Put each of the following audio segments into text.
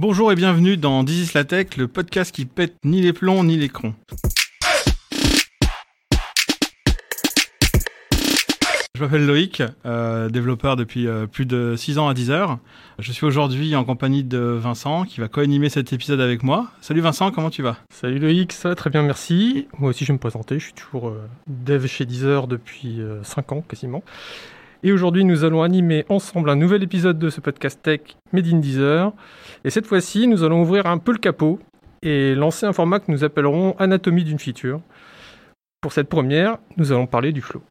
Bonjour et bienvenue dans Dizis la Tech, le podcast qui pète ni les plombs ni les crons. Je m'appelle Loïc, euh, développeur depuis euh, plus de 6 ans à Deezer. Je suis aujourd'hui en compagnie de Vincent qui va co-animer cet épisode avec moi. Salut Vincent, comment tu vas? Salut Loïc, ça va très bien, merci. Moi aussi je vais me présenter, je suis toujours euh, dev chez Deezer depuis 5 ans quasiment. Et aujourd'hui nous allons animer ensemble un nouvel épisode de ce podcast tech Made in Deezer. Et cette fois-ci nous allons ouvrir un peu le capot et lancer un format que nous appellerons Anatomie d'une feature. Pour cette première, nous allons parler du flow.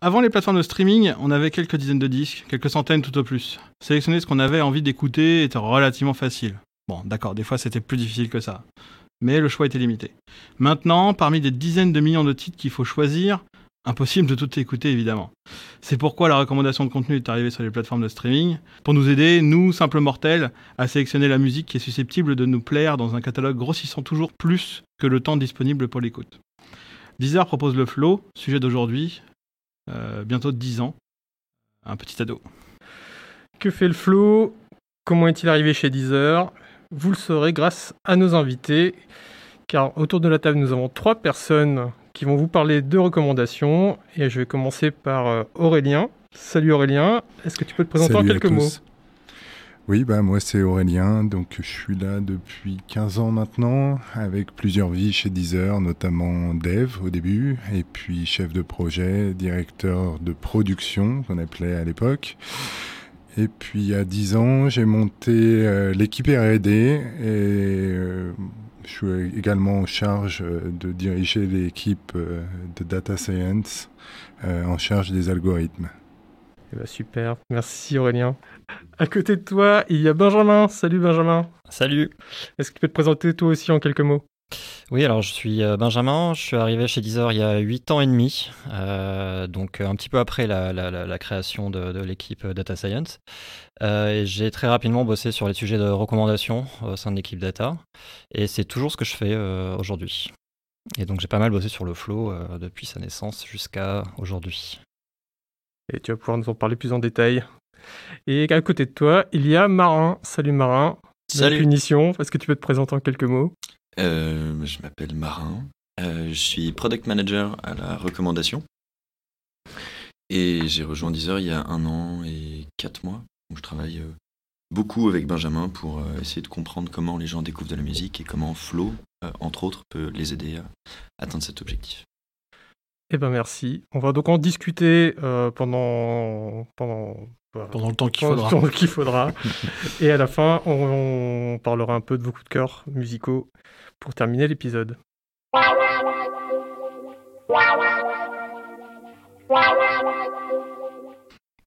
Avant les plateformes de streaming, on avait quelques dizaines de disques, quelques centaines tout au plus. Sélectionner ce qu'on avait envie d'écouter était relativement facile. Bon, d'accord, des fois c'était plus difficile que ça. Mais le choix était limité. Maintenant, parmi des dizaines de millions de titres qu'il faut choisir, impossible de tout écouter évidemment. C'est pourquoi la recommandation de contenu est arrivée sur les plateformes de streaming, pour nous aider, nous, simples mortels, à sélectionner la musique qui est susceptible de nous plaire dans un catalogue grossissant toujours plus que le temps disponible pour l'écoute. Deezer propose le flow, sujet d'aujourd'hui, euh, bientôt 10 ans, un petit ado. Que fait le flow? Comment est-il arrivé chez Deezer? Vous le saurez grâce à nos invités, car autour de la table, nous avons trois personnes qui vont vous parler de recommandations. Et je vais commencer par euh, Aurélien. Salut Aurélien, est-ce que tu peux te présenter en quelques mots? oui, bah moi c'est Aurélien, donc je suis là depuis 15 ans maintenant, avec plusieurs vies chez Deezer, notamment dev au début, et puis chef de projet, directeur de production qu'on appelait à l'époque. Et puis à 10 ans, j'ai monté euh, l'équipe R&D et euh, je suis également en charge euh, de diriger l'équipe de data science en charge des algorithmes. Eh ben, super, merci Aurélien. À côté de toi, il y a Benjamin. Salut Benjamin. Salut. Est-ce que tu peux te présenter toi aussi en quelques mots? Oui, alors je suis euh, Benjamin, je suis arrivé chez Deezer il y a 8 ans et demi, euh, donc un petit peu après la, création de, l'équipe Data Science. Euh, j'ai très rapidement bossé sur les sujets de recommandation au sein de l'équipe Data, et c'est toujours ce que je fais aujourd'hui. Et donc j'ai pas mal bossé sur le flow depuis sa naissance jusqu'à aujourd'hui. Et tu vas pouvoir nous en parler plus en détail. Et à côté de toi, il y a Marin. Salut Marin. Salut. Punition. Est-ce que tu peux te présenter en quelques mots? Euh, Je m'appelle Marin. Euh, je suis product manager à la recommandation. Et j'ai rejoint Deezer il y a un an et quatre mois. Je travaille euh, beaucoup avec Benjamin pour essayer de comprendre comment les gens découvrent de la musique et comment Flow, entre autres, peut les aider à atteindre cet objectif. Eh ben merci. On va donc en discuter pendant, pendant pendant le temps qu'il faudra. faudra. Et à la fin, on, parlera un peu de vos coups de cœur musicaux pour terminer l'épisode.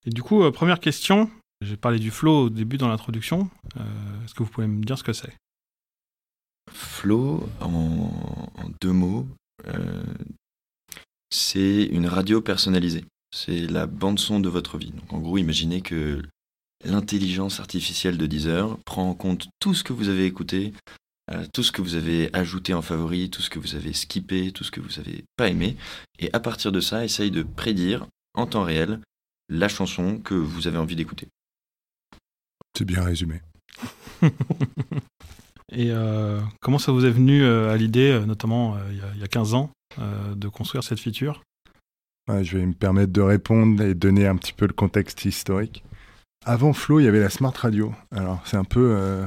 Et du coup, euh, première question. J'ai parlé du flow au début dans l'introduction. Euh, est-ce que vous pouvez me dire ce que c'est? Flow, en, deux mots, euh, c'est une radio personnalisée. C'est la bande-son de votre vie. Donc en gros, imaginez que l'intelligence artificielle de Deezer prend en compte tout ce que vous avez écouté, euh, tout ce que vous avez ajouté en favori, tout ce que vous avez skippé, tout ce que vous n'avez pas aimé, et à partir de ça, essaye de prédire en temps réel la chanson que vous avez envie d'écouter. C'est bien résumé. et euh, comment ça vous est venu euh, à l'idée, notamment il y, a 15 ans, de construire cette feature? Je vais me permettre de répondre et donner un petit peu le contexte historique. Avant Flow, il y avait la Smart Radio. Alors, c'est un peu euh,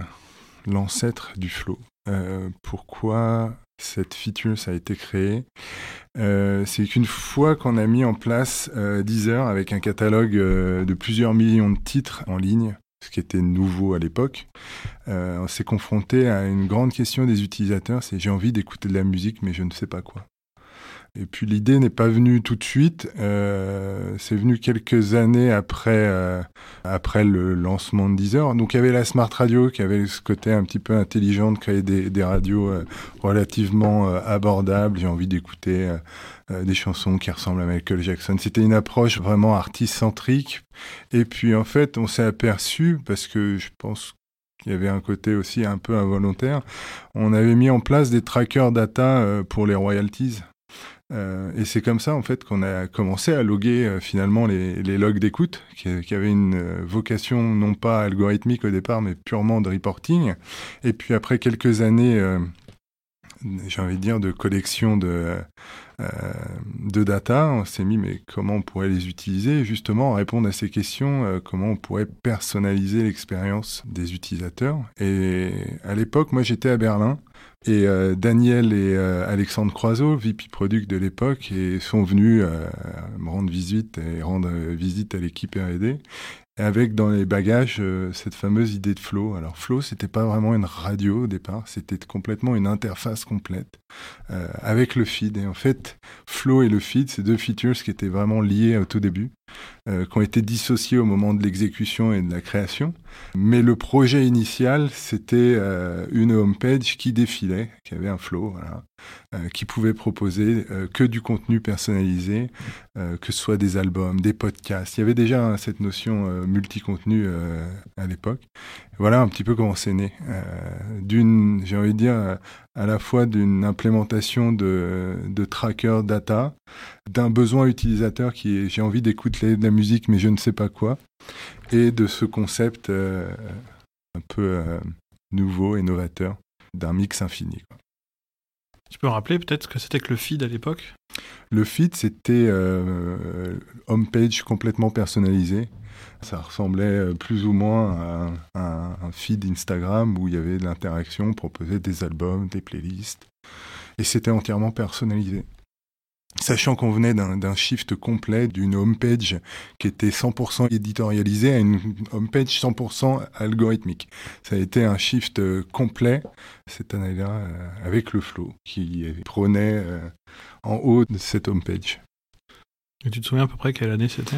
l'ancêtre du Flow. Euh, pourquoi cette feature a été créée euh, C'est qu'une fois qu'on a mis en place Deezer avec un catalogue de plusieurs millions de titres en ligne, ce qui était nouveau à l'époque, on s'est confronté à une grande question des utilisateurs, c'est j'ai envie d'écouter de la musique mais je ne sais pas quoi. Et puis l'idée n'est pas venue tout de suite, euh, c'est venu quelques années après, euh, après le lancement de Deezer. Donc il y avait la Smart Radio qui avait ce côté un petit peu intelligent de créer des, radios euh, relativement abordables. J'ai envie d'écouter des chansons qui ressemblent à Michael Jackson. C'était une approche vraiment artiste-centrique. Et puis en fait on s'est aperçu, parce que je pense qu'il y avait un côté aussi un peu involontaire, on avait mis en place des trackers data pour les royalties. Euh, et c'est comme ça en fait qu'on a commencé à loguer euh, finalement les, logs d'écoute, qui, avaient une euh, vocation non pas algorithmique au départ, mais purement de reporting. Et puis après quelques années, j'ai envie de dire, de collection de data, on s'est mis mais comment on pourrait les utiliser? Justement répondre à ces questions, comment on pourrait personnaliser l'expérience des utilisateurs. Et à l'époque, moi j'étais à Berlin. Et euh, Daniel et euh, Alexandre Croiseau, VP Product de l'époque, sont venus euh, me rendre visite et rendre visite à l'équipe R&D avec dans les bagages cette fameuse idée de Flow. Alors Flow, c'était pas vraiment une radio au départ, c'était complètement une interface complète avec le feed. Et en fait, Flow et le feed, c'est deux features qui étaient vraiment liés au tout début. Euh, qui ont été dissociés au moment de l'exécution et de la création. Mais le projet initial, c'était euh, une homepage qui défilait, qui avait un flow, euh, qui pouvait proposer que du contenu personnalisé, que ce soit des albums, des podcasts. Il y avait déjà hein, cette notion multi-contenu à l'époque. Voilà un petit peu comment c'est né. d'une, j'ai envie de dire, à la fois d'une implémentation de, de tracker data, d'un besoin utilisateur qui est j'ai envie d'écouter de la musique mais je ne sais pas quoi, et de ce concept euh, un peu euh, nouveau et novateur d'un mix infini. Quoi. Tu peux rappeler peut-être ce que c'était que le feed à l'époque? Le feed, c'était euh, homepage complètement personnalisé. Ça ressemblait euh, plus ou moins à un, feed Instagram où il y avait de l'interaction, proposait des albums, des playlists. Et c'était entièrement personnalisé. Sachant qu'on venait d'un shift complet d'une homepage qui était 100% éditorialisée à une homepage 100% algorithmique. Ça a été un shift euh, complet cette année-là euh, avec le flow qui prônait en haut de cette homepage. Et tu te souviens à peu près quelle année c'était?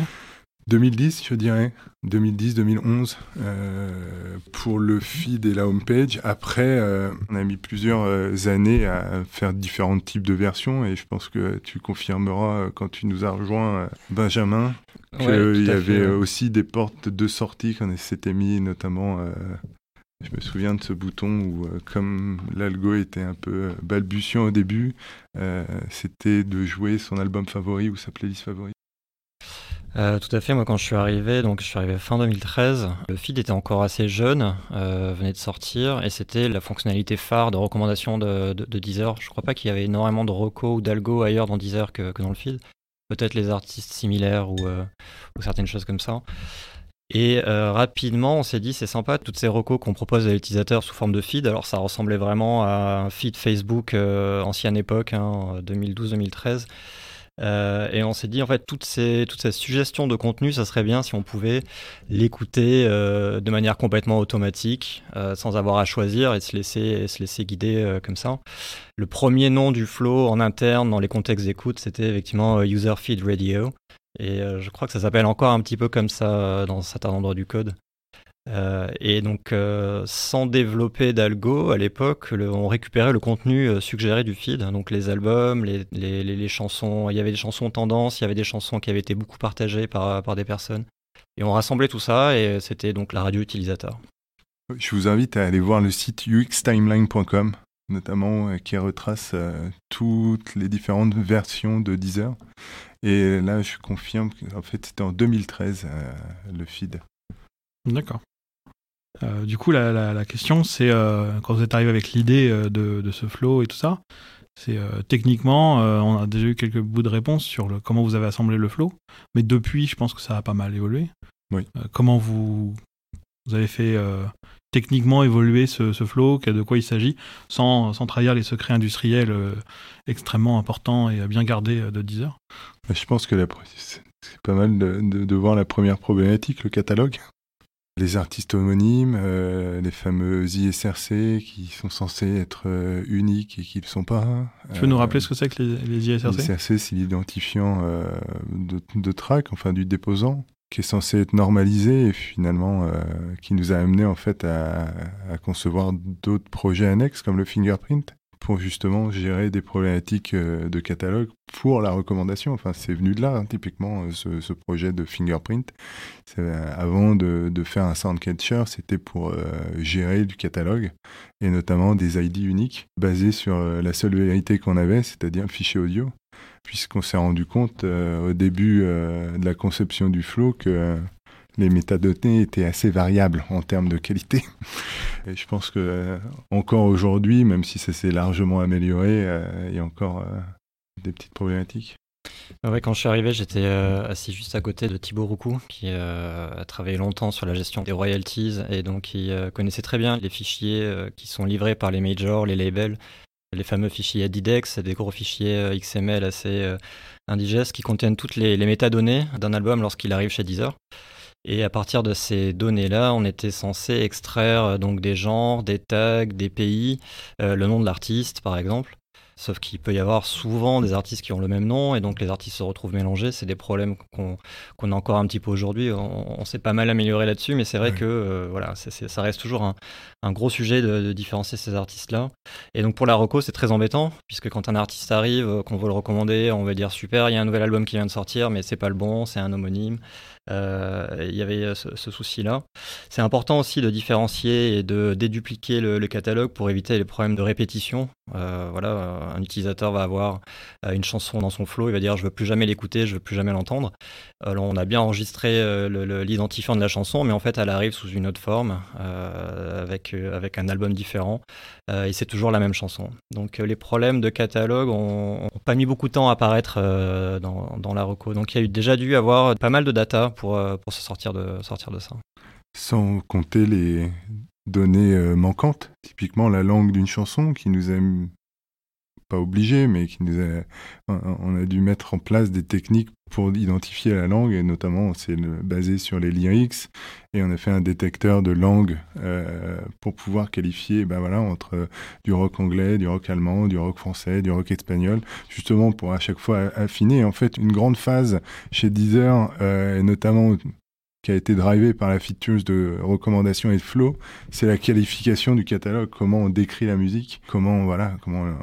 2010, je dirais. 2010-2011 euh, pour le feed et la homepage. Après, euh, on a mis plusieurs euh, années à faire différents types de versions et je pense que tu confirmeras quand tu nous as rejoint, Benjamin, qu'il ouais, y avait fait, aussi des portes de sortie qu'on s'était mis, notamment. je me souviens de ce bouton où, comme l'algo était un peu balbutiant au début, c'était de jouer son album favori ou sa playlist favorite. Euh, tout à fait. Moi, quand je suis arrivé, donc je suis arrivé fin 2013, le feed était encore assez jeune, euh, venait de sortir, et c'était la fonctionnalité phare de recommandation de, de, de Deezer. Je crois pas qu'il y avait énormément de recos ou d'algo ailleurs dans Deezer que, dans le feed. Peut-être les artistes similaires ou, euh, certaines choses comme ça. Et rapidement, on s'est dit, c'est sympa, toutes ces recos qu'on propose à l'utilisateur sous forme de feed. Alors, ça ressemblait vraiment à un feed Facebook ancienne époque, hein, 2012-2013. Euh, et on s'est dit, en fait, toutes ces, toutes ces suggestions de contenu, ça serait bien si on pouvait l'écouter euh, de manière complètement automatique, euh, sans avoir à choisir et se laisser, se laisser guider euh, comme ça. Le premier nom du flow en interne, dans les contextes d'écoute, c'était effectivement User Feed Radio. Et euh, je crois que ça s'appelle encore un petit peu comme ça dans certains endroits du code. Euh, et donc, euh, sans développer d'algo, à l'époque, on récupérait le contenu euh, suggéré du feed, donc les albums, les, les, les, chansons. Il y avait des chansons tendances, il y avait des chansons qui avaient été beaucoup partagées par, par des personnes. Et on rassemblait tout ça, et c'était donc la radio utilisateur. Je vous invite à aller voir le site uxtimeline.com, notamment qui retrace toutes les différentes versions de Deezer. Et là, je confirme qu'en fait, c'était en 2013, le feed. D'accord. Euh, du coup, la, la, la question, c'est euh, quand vous êtes arrivé avec l'idée euh, de, de, ce flow et tout ça, c'est euh, techniquement, on a déjà eu quelques bouts de réponse sur le, comment vous avez assemblé le flow, mais depuis, je pense que ça a pas mal évolué. Oui. comment vous, vous avez fait techniquement évoluer ce, ce flow, de quoi il s'agit, sans, sans trahir les secrets industriels extrêmement importants et bien gardés de Deezer Je pense que c'est pas mal de, de, de voir la première problématique, le catalogue les artistes homonymes, euh, les fameux ISRC qui sont censés être euh, uniques et qui ne le sont pas. Tu peux nous rappeler ce que c'est que les, les ISRC ISRC, c'est l'identifiant euh, de, de, track, enfin du déposant, qui est censé être normalisé et finalement euh, qui nous a amené en fait à, à concevoir d'autres projets annexes comme le fingerprint pour justement gérer des problématiques euh, de catalogue pour la recommandation. Enfin, c'est venu de là, hein, typiquement, euh, ce, projet de fingerprint. Euh, avant de, faire un soundcatcher, c'était pour gérer du catalogue et notamment des ID uniques basés sur la seule vérité qu'on avait, c'est-à-dire un fichier audio. puisqu'on s'est rendu compte au début de la conception du flow que les métadonnées étaient assez variables en termes de qualité. Et je pense que encore aujourd'hui, même si ça s'est largement amélioré, il y a encore des petites problématiques. Ouais, quand je suis arrivé, j'étais euh, assis juste à côté de Thibaut Roucou, qui euh, a travaillé longtemps sur la gestion des royalties et donc qui euh, connaissait très bien les fichiers qui sont livrés par les majors, les labels, les fameux fichiers Adidex, des gros fichiers XML assez indigestes qui contiennent toutes les, les métadonnées d'un album lorsqu'il arrive chez Deezer. Et à partir de ces données-là, on était censé extraire donc des genres, des tags, des pays, le nom de l'artiste par exemple. Sauf qu'il peut y avoir souvent des artistes qui ont le même nom et donc les artistes se retrouvent mélangés. C'est des problèmes qu'on a encore un petit peu aujourd'hui. On, s'est pas mal amélioré là-dessus, mais c'est vrai que euh, voilà, ça reste toujours un, gros sujet de, différencier ces artistes-là. Et donc pour la reco, c'est très embêtant puisque quand un artiste arrive, euh, qu'on veut le recommander, on va dire super, il y a un nouvel album qui vient de sortir, mais c'est pas le bon, c'est un homonyme. Euh, il y avait ce, souci-là. C'est important aussi de différencier et de dédupliquer le, catalogue pour éviter les problèmes de répétition. Euh, voilà, un utilisateur va avoir euh, une chanson dans son flow, il va dire je veux plus jamais l'écouter, je veux plus jamais l'entendre. Alors on a bien enregistré l'identifiant de la chanson, mais en fait elle arrive sous une autre forme avec avec un album différent et c'est toujours la même chanson. Donc les problèmes de catalogue ont, pas mis beaucoup de temps à apparaître dans, la reco. Donc il y a déjà dû avoir pas mal de data pour, euh, pour se sortir de, ça. Sans compter les données euh, manquantes, typiquement la langue d'une chanson qui nous a pas obligé, mais qui nous a, on a dû mettre en place des techniques pour identifier la langue, et notamment c'est basé sur les lyrics, et on a fait un détecteur de langue euh, pour pouvoir qualifier ben voilà, entre du rock anglais, du rock allemand, du rock français, du rock espagnol, justement pour à chaque fois affiner. En fait, une grande phase chez Deezer, euh, et notamment qui a été drivé par la feature de recommandation et de flow, c'est la qualification du catalogue, comment on décrit la musique, comment voilà, comment euh,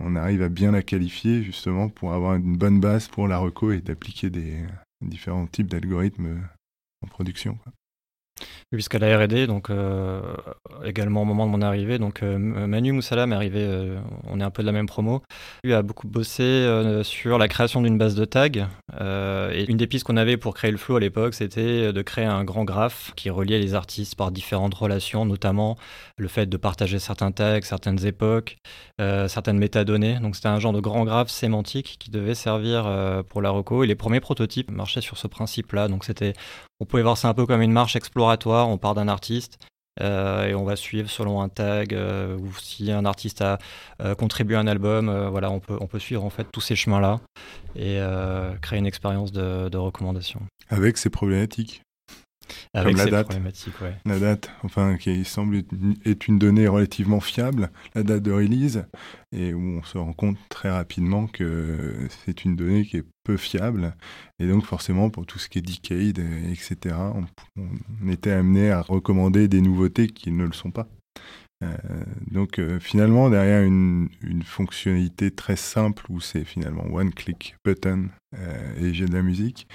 on arrive à bien la qualifier justement pour avoir une bonne base pour la reco et d'appliquer des différents types d'algorithmes en production. Puisqu'à la R&D, donc euh, également au moment de mon arrivée, donc euh, Manu Moussalam est arrivé, euh, on est un peu de la même promo. Lui a beaucoup bossé sur la création d'une base de tags. et une des pistes qu'on avait pour créer le flow à l'époque, c'était de créer un grand graphe qui reliait les artistes par différentes relations, notamment le fait de partager certains tags, certaines époques, certaines métadonnées. Donc c'était un genre de grand graphe sémantique qui devait servir pour la reco. Et les premiers prototypes marchaient sur ce principe-là. Donc c'était, on pouvait voir ça un peu comme une marche exploratoire on part d'un artiste euh, et on va suivre selon un tag euh, ou si un artiste a euh, contribué à un album, voilà, on peut, on peut suivre en fait tous ces chemins-là et créer une expérience de, de recommandation. Avec ces problématiques. Avec la date. Ouais. La date, enfin, qui semble être une donnée relativement fiable, la date de release, et où on se rend compte très rapidement que c'est une donnée qui est peu fiable. Et donc, forcément, pour tout ce qui est decade, etc., on, était amené à recommander des nouveautés qui ne le sont pas. Euh, donc euh, finalement, derrière une, fonctionnalité très simple où c'est finalement one click button euh, et j'ai de la musique,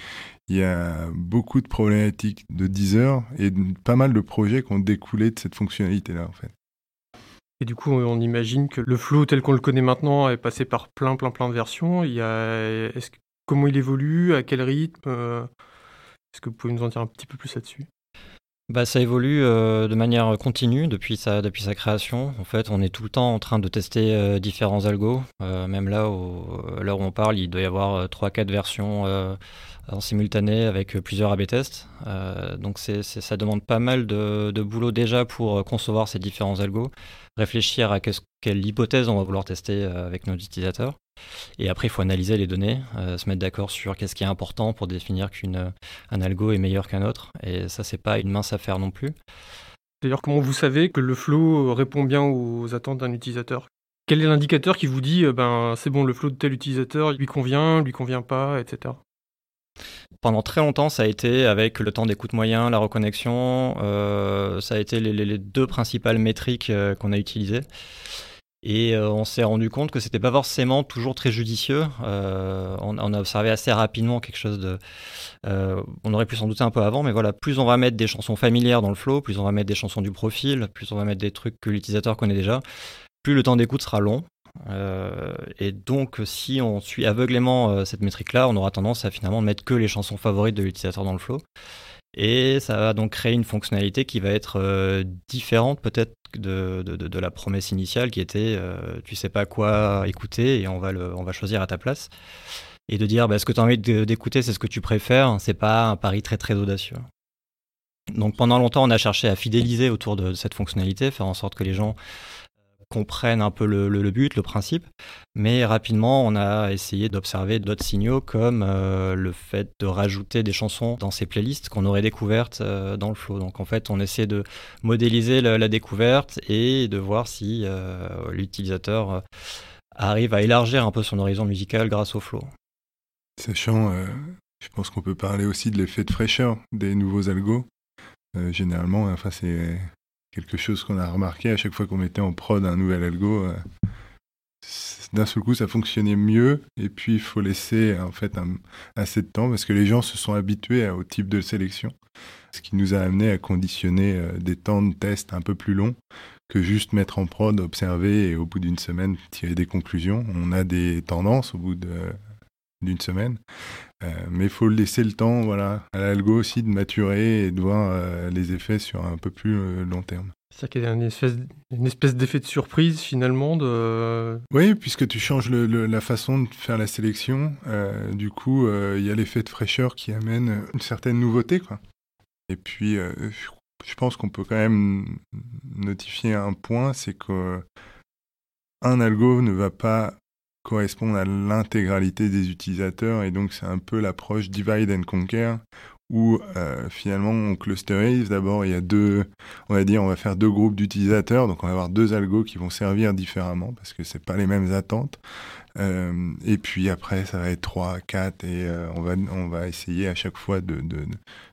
il y a beaucoup de problématiques de Deezer et pas mal de projets qui ont découlé de cette fonctionnalité-là, en fait. Et du coup, on imagine que le flow tel qu'on le connaît maintenant est passé par plein, plein, plein de versions. Il y a, comment il évolue, à quel rythme euh, Est-ce que vous pouvez nous en dire un petit peu plus là-dessus? Bah, ça évolue euh, de manière continue depuis sa, depuis sa création. En fait, on est tout le temps en train de tester euh, différents algos. même là, au, où on parle, il doit y avoir 3-4 versions en simultané avec plusieurs A-B tests. Euh, donc ça demande pas mal de, boulot déjà pour concevoir ces différents algos, réfléchir à quelle hypothèse on va vouloir tester euh, avec nos utilisateurs. Et après, il faut analyser les données, euh, se mettre d'accord sur qu'est-ce qui est important pour définir qu'un algo est meilleur qu'un autre. Et ça, c'est pas une mince affaire non plus. D'ailleurs, comment vous savez que le flow répond bien aux attentes d'un utilisateur? Quel est l'indicateur qui vous dit, ben, c'est bon, le flow de tel utilisateur lui convient, lui convient pas, etc. Pendant très longtemps, ça a été avec le temps d'écoute moyen, la reconnexion, euh, ça a été les, deux principales métriques euh, qu'on a utilisées. Et euh, on s'est rendu compte que c'était pas forcément toujours très judicieux. On, a observé assez rapidement quelque chose de. on aurait pu s'en douter un peu avant, mais voilà, plus on va mettre des chansons familières dans le flow, plus on va mettre des chansons du profil, plus on va mettre des trucs que l'utilisateur connaît déjà, plus le temps d'écoute sera long. Et donc, si on suit aveuglément cette métrique-là, on aura tendance à finalement mettre que les chansons favorites de l'utilisateur dans le flow. Et ça va donc créer une fonctionnalité qui va être différente peut-être de, la promesse initiale qui était tu sais pas quoi écouter et on va, on va choisir à ta place. Et de dire bah, ce que tu as envie d'écouter, c'est ce que tu préfères, c'est pas un pari très très audacieux. Donc pendant longtemps, on a cherché à fidéliser autour de cette fonctionnalité, faire en sorte que les gens comprennent un peu le, but, le principe, mais rapidement on a essayé d'observer d'autres signaux comme euh, le fait de rajouter des chansons dans ces playlists qu'on aurait découvertes euh, dans le flow. Donc en fait on essaie de modéliser la, découverte et de voir si euh, l'utilisateur arrive à élargir un peu son horizon musical grâce au flow. Sachant, je pense qu'on peut parler aussi de l'effet de fraîcheur des nouveaux algos. généralement, enfin c'est quelque chose qu'on a remarqué à chaque fois qu'on mettait en prod un nouvel algo. Euh, d'un seul coup, ça fonctionnait mieux. Et puis, il faut laisser en fait assez de temps parce que les gens se sont habitués au type de sélection. Ce qui nous a amené à conditionner euh, des temps de test un peu plus longs que juste mettre en prod, observer et au bout d'une semaine tirer des conclusions. On a des tendances au bout d'une semaine. Euh, mais il faut laisser le temps voilà, à l'algo aussi de maturer et de voir euh, les effets sur un peu plus euh, long terme. C'est-à-dire qu'il y a une espèce, d'effet de surprise finalement de... Oui, puisque tu changes la façon de faire la sélection, du coup, il y a l'effet de fraîcheur qui amène une certaine nouveauté. Quoi. Et puis, je pense qu'on peut quand même notifier un point, c'est que un algo ne va pas correspondent à l'intégralité des utilisateurs et donc c'est un peu l'approche divide and conquer où euh, finalement on clusterise. D'abord, il y a deux, on va dire, on va faire deux groupes d'utilisateurs, donc on va avoir deux algos qui vont servir différemment parce que c'est pas les mêmes attentes. Euh, et puis après, ça va être trois, quatre, et euh, on va on va essayer à chaque fois de, de,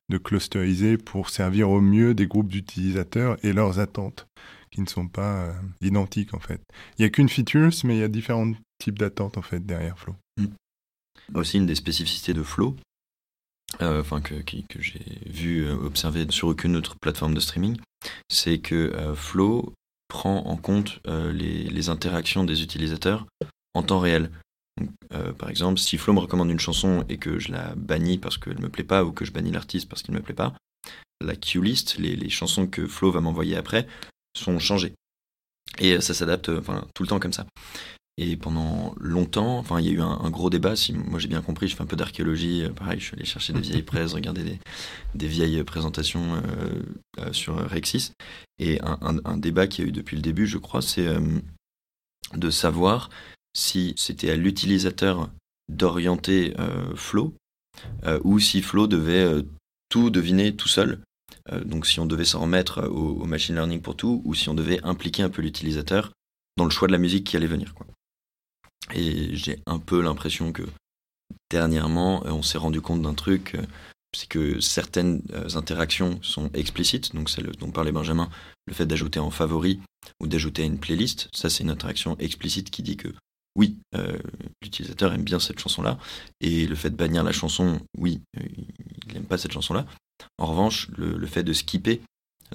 de clusteriser pour servir au mieux des groupes d'utilisateurs et leurs attentes qui ne sont pas identiques en fait. Il n'y a qu'une feature, mais il y a différentes type d'attente en fait derrière Flow. Hmm. Aussi une des spécificités de Flow, euh, que, j'ai vu euh, observer sur aucune autre plateforme de streaming, c'est que euh, Flow prend en compte les, interactions des utilisateurs en temps réel. par exemple, si Flow me recommande une chanson et que je la bannis parce qu'elle me plaît pas ou que je bannis l'artiste parce qu'il me plaît pas, la queue list, les, les chansons que Flow va m'envoyer après, sont changées. Et ça s'adapte tout le temps comme ça. Et pendant longtemps, enfin, il y a eu un, gros débat. Si moi j'ai bien compris, je fais un peu d'archéologie. Euh, pareil, je suis allé chercher des vieilles presses, regarder des, des vieilles présentations euh, euh, sur Rexis. Et un, débat qui a eu depuis le début, je crois, c'est de savoir si c'était à l'utilisateur d'orienter Flow ou si Flow devait tout deviner tout seul. donc si on devait s'en remettre au, au, machine learning pour tout ou si on devait impliquer un peu l'utilisateur dans le choix de la musique qui allait venir. Quoi. Et j'ai un peu l'impression que dernièrement, euh, on s'est rendu compte d'un truc, euh, c'est que certaines euh, interactions sont explicites, donc c'est dont parlait Benjamin, le fait d'ajouter en favori ou d'ajouter à une playlist, ça c'est une interaction explicite qui dit que oui, l'utilisateur aime bien cette chanson-là, et le fait de bannir la chanson, oui, il n'aime pas cette chanson-là. En revanche, le, fait de skipper,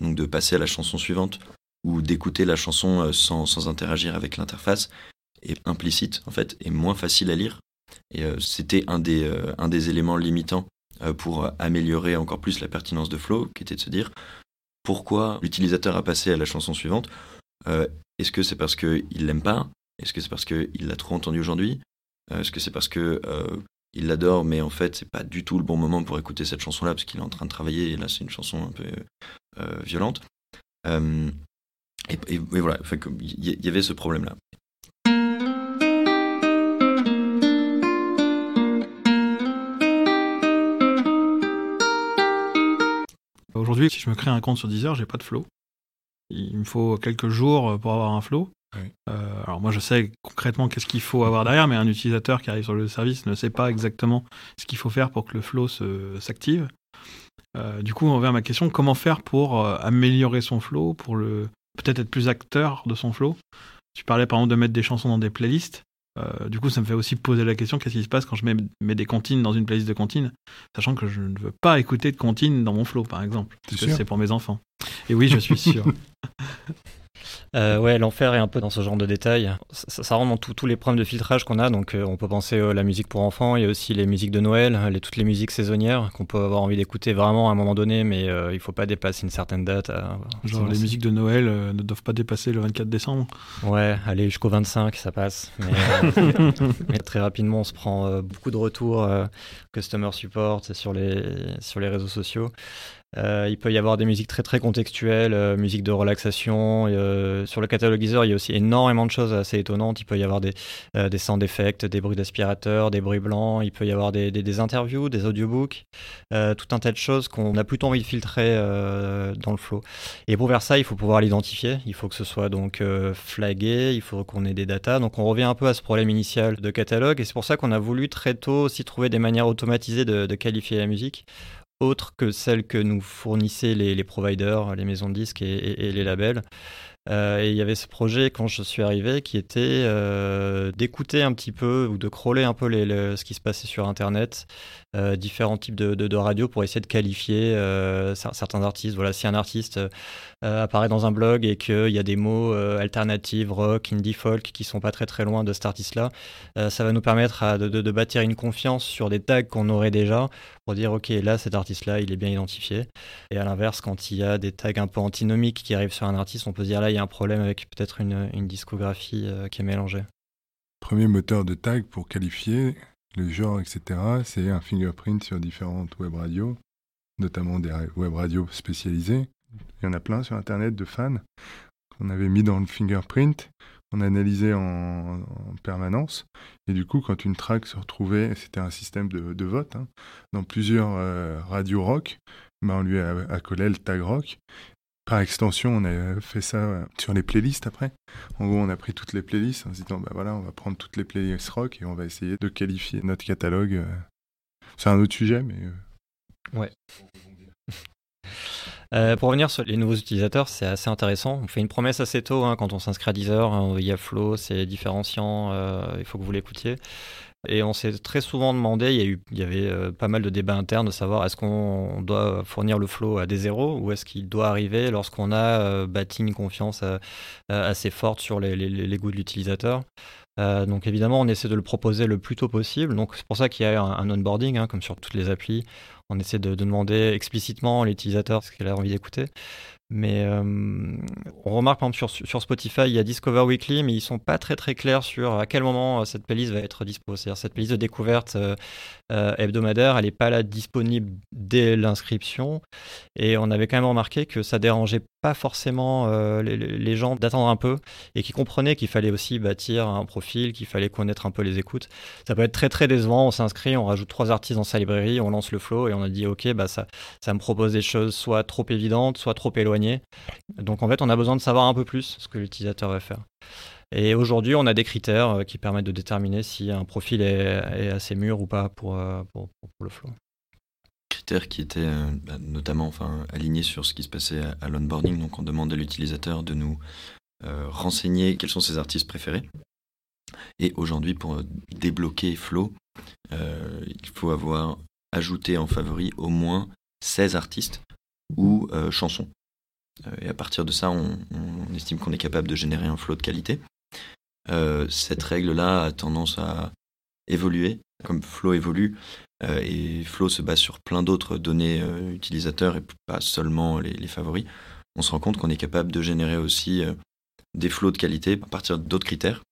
donc de passer à la chanson suivante, ou d'écouter la chanson sans, sans interagir avec l'interface, est implicite en fait et moins facile à lire. Et euh, c'était un des, euh, un des éléments limitants euh, pour améliorer encore plus la pertinence de Flow, qui était de se dire pourquoi l'utilisateur a passé à la chanson suivante. Est-ce que c'est parce qu'il l'aime pas? Est-ce que c'est parce qu'il l'a trop entendu aujourd'hui? Est-ce que c'est parce que il l'adore, mais en fait, c'est pas du tout le bon moment pour écouter cette chanson-là, parce qu'il est en train de travailler, et là, c'est une chanson un peu violente. et, et, voilà, il y, avait ce problème-là. Aujourd'hui, si je me crée un compte sur Deezer, j'ai pas de flow. Il me faut quelques jours pour avoir un flow. Euh, alors moi je sais concrètement qu'est-ce qu'il faut avoir derrière, mais un utilisateur qui arrive sur le service ne sait pas exactement ce qu'il faut faire pour que le flow s'active. Euh, du coup, on revient à ma question comment faire pour euh, améliorer son flow, pour le peut-être être plus acteur de son flow? Tu parlais par exemple de mettre des chansons dans des playlists. Euh, du coup, ça me fait aussi poser la question qu'est-ce qui se passe quand je mets, des comptines dans une playlist de comptines, sachant que je ne veux pas écouter de comptines dans mon flow, par exemple, parce que c'est pour mes enfants. Et oui, je suis sûr. Euh, ouais, l'enfer est un peu dans ce genre de détails. Ça, ça rentre dans tous les problèmes de filtrage qu'on a. Donc, euh, on peut penser à la musique pour enfants. Il y a aussi les musiques de Noël, les, toutes les musiques saisonnières qu'on peut avoir envie d'écouter vraiment à un moment donné, mais euh, il faut pas dépasser une certaine date. Genre, les musiques de Noël ne doivent pas dépasser le 24 décembre. Ouais, allez jusqu'au 25, ça passe. Mais, mais, très rapidement, on se prend beaucoup de retours customer support sur les, sur les réseaux sociaux. Euh, il peut y avoir des musiques très très contextuelles, euh, musique de relaxation. Euh, sur le catalogiseur, il y a aussi énormément de choses assez étonnantes. Il peut y avoir des, des sound des bruits d'aspirateur, des bruits blancs. Il peut y avoir des, interviews, des audiobooks, tout un tas de choses qu'on a plutôt envie de filtrer dans le flow. Et pour faire ça, il faut pouvoir l'identifier. Il faut que ce soit donc flagué. Il faut qu'on ait des datas. Donc on revient un peu à ce problème initial de catalogue. Et c'est pour ça qu'on a voulu très tôt aussi trouver des manières automatisées de qualifier la musique autres que celles que nous fournissaient les, providers, les maisons de disques et les labels. Euh, et il y avait ce projet quand je suis arrivé qui était euh, d'écouter un petit peu ou de crawler un peu ce qui se passait sur Internet, euh, différents types de, de, radios pour essayer de qualifier certains artistes. Voilà, si un artiste apparaît dans un blog et qu'il y a des mots alternatifs, rock, indie, folk qui sont pas très très loin de cet artiste-là, ça va nous permettre de, bâtir une confiance sur des tags qu'on aurait déjà pour dire ok là cet artiste-là il est bien identifié. Et à l'inverse, quand il y a des tags un peu antinomiques qui arrivent sur un artiste, on peut se dire là il y a un problème avec peut-être une, discographie euh, qui est mélangée. Premier moteur de tag pour qualifier le genre, etc., c'est un fingerprint sur différentes web radios, notamment des web radios spécialisées. Il y en a plein sur Internet de fans qu'on avait mis dans le fingerprint, on analysait en, en, permanence. Et du coup, quand une track se retrouvait, c'était un système de, vote, hein, dans plusieurs euh, radios rock, ben on lui a accolé le tag rock. Par extension, on a fait ça sur les playlists après. En gros, on a pris toutes les playlists en se disant, bah on va prendre toutes les playlists rock et on va essayer de qualifier notre catalogue. Euh. C'est un autre sujet, mais. Euh. Ouais. Euh, pour revenir sur les nouveaux utilisateurs, c'est assez intéressant. On fait une promesse assez tôt hein, quand on s'inscrit à Deezer. Hein, il y a Flow, c'est différenciant, il faut que vous l'écoutiez. Et on s'est très souvent demandé, il y, a eu, il y avait euh, pas mal de débats internes de savoir est-ce qu'on doit fournir le flow à des zéros ou est-ce qu'il doit arriver lorsqu'on a euh, bâti une confiance euh, assez forte sur les, goûts de l'utilisateur. donc évidemment, on essaie de le proposer le plus tôt possible. Donc c'est pour ça qu'il y a un, onboarding, hein, comme sur toutes les applis. On essaie de, de demander explicitement à l'utilisateur ce qu'il a envie d'écouter. Mais euh, on remarque par exemple sur, Spotify, il y a Discover Weekly, mais ils sont pas très très clairs sur à quel moment euh, cette playlist va être dispo. C'est-à-dire cette playlist de découverte euh, hebdomadaire, elle n'est pas là disponible dès l'inscription. Et on avait quand même remarqué que ça dérangeait pas forcément les, les, gens d'attendre un peu et qui comprenaient qu'il fallait aussi bâtir un profil, qu'il fallait connaître un peu les écoutes. Ça peut être très très décevant. On s'inscrit, on rajoute trois artistes dans sa librairie, on lance le flow et on a dit ok, bah ça, ça me propose des choses soit trop évidentes, soit trop éloignées donc en fait, on a besoin de savoir un peu plus ce que l'utilisateur va faire. Et aujourd'hui, on a des critères euh, qui permettent de déterminer si un profil est, assez mûr ou pas pour, euh, pour, le flow. Critères qui étaient euh, bah, notamment enfin, alignés sur ce qui se passait à, l'onboarding. Donc on demande à l'utilisateur de nous renseigner quels sont ses artistes préférés. Et aujourd'hui, pour débloquer Flow, il faut avoir ajouté en favori au moins 16 artistes ou chansons. Euh, et à partir de ça, on, estime qu'on est capable de générer un flow de qualité. Euh, cette règle-là a tendance à évoluer, comme Flow évolue, euh, et Flow se base sur plein d'autres données utilisateurs et pas seulement les, favoris. On se rend compte qu'on est capable de générer aussi des flows de qualité à partir d'autres critères.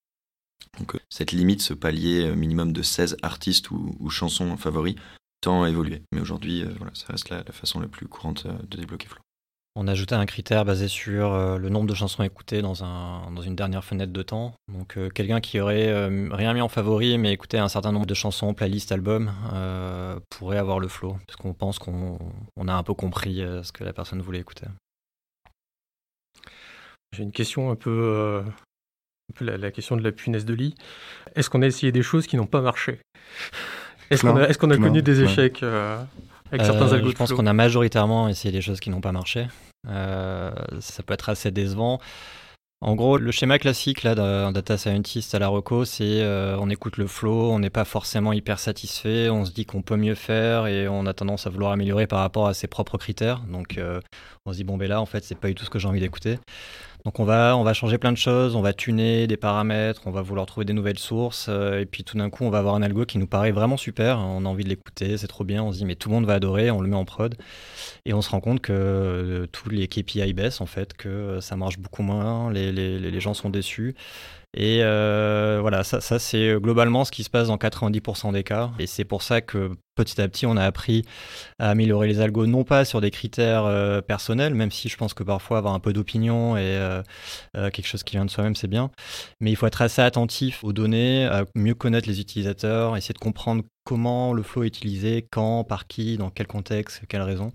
Donc cette limite, ce palier minimum de 16 artistes ou, chansons favoris, tend à évoluer. Mais aujourd'hui, voilà, ça reste la, la, façon la plus courante de débloquer Flow. On a ajouté un critère basé sur euh, le nombre de chansons écoutées dans, un, dans une dernière fenêtre de temps. Donc euh, quelqu'un qui aurait euh, rien mis en favori mais écouté un certain nombre de chansons, playlist, albums, pourrait avoir le flow. Parce qu'on pense qu'on a un peu compris ce que la personne voulait écouter. J'ai une question un peu, la, question de la punaise de lit. Est-ce qu'on a essayé des choses qui n'ont pas marché? Est-ce qu'on a, connu des échecs avec certains Je pense qu'on a majoritairement essayé des choses qui n'ont pas marché. Euh, ça peut être assez décevant. En gros, le schéma classique là d'un data scientist à la reco, c'est euh, on écoute le flow, on n'est pas forcément hyper satisfait, on se dit qu'on peut mieux faire et on a tendance à vouloir améliorer par rapport à ses propres critères. Donc euh, on se dit bon ben là en fait c'est pas du tout ce que j'ai envie d'écouter. Donc on va, on va changer plein de choses, on va tuner des paramètres, on va vouloir trouver des nouvelles sources, euh, et puis tout d'un coup on va avoir un algo qui nous paraît vraiment super, on a envie de l'écouter, c'est trop bien, on se dit mais tout le monde va adorer, on le met en prod, et on se rend compte que euh, tous les KPI baissent en fait, que ça marche beaucoup moins, les, les, les gens sont déçus, et euh, voilà, ça, ça c'est globalement ce qui se passe dans 90% des cas. Et c'est pour ça que petit à petit, on a appris à améliorer les algos, non pas sur des critères euh, personnels, même si je pense que parfois avoir un peu d'opinion et euh, quelque chose qui vient de soi-même, c'est bien. Mais il faut être assez attentif aux données, à mieux connaître les utilisateurs, essayer de comprendre comment le flow est utilisé, quand, par qui, dans quel contexte, quelles raisons.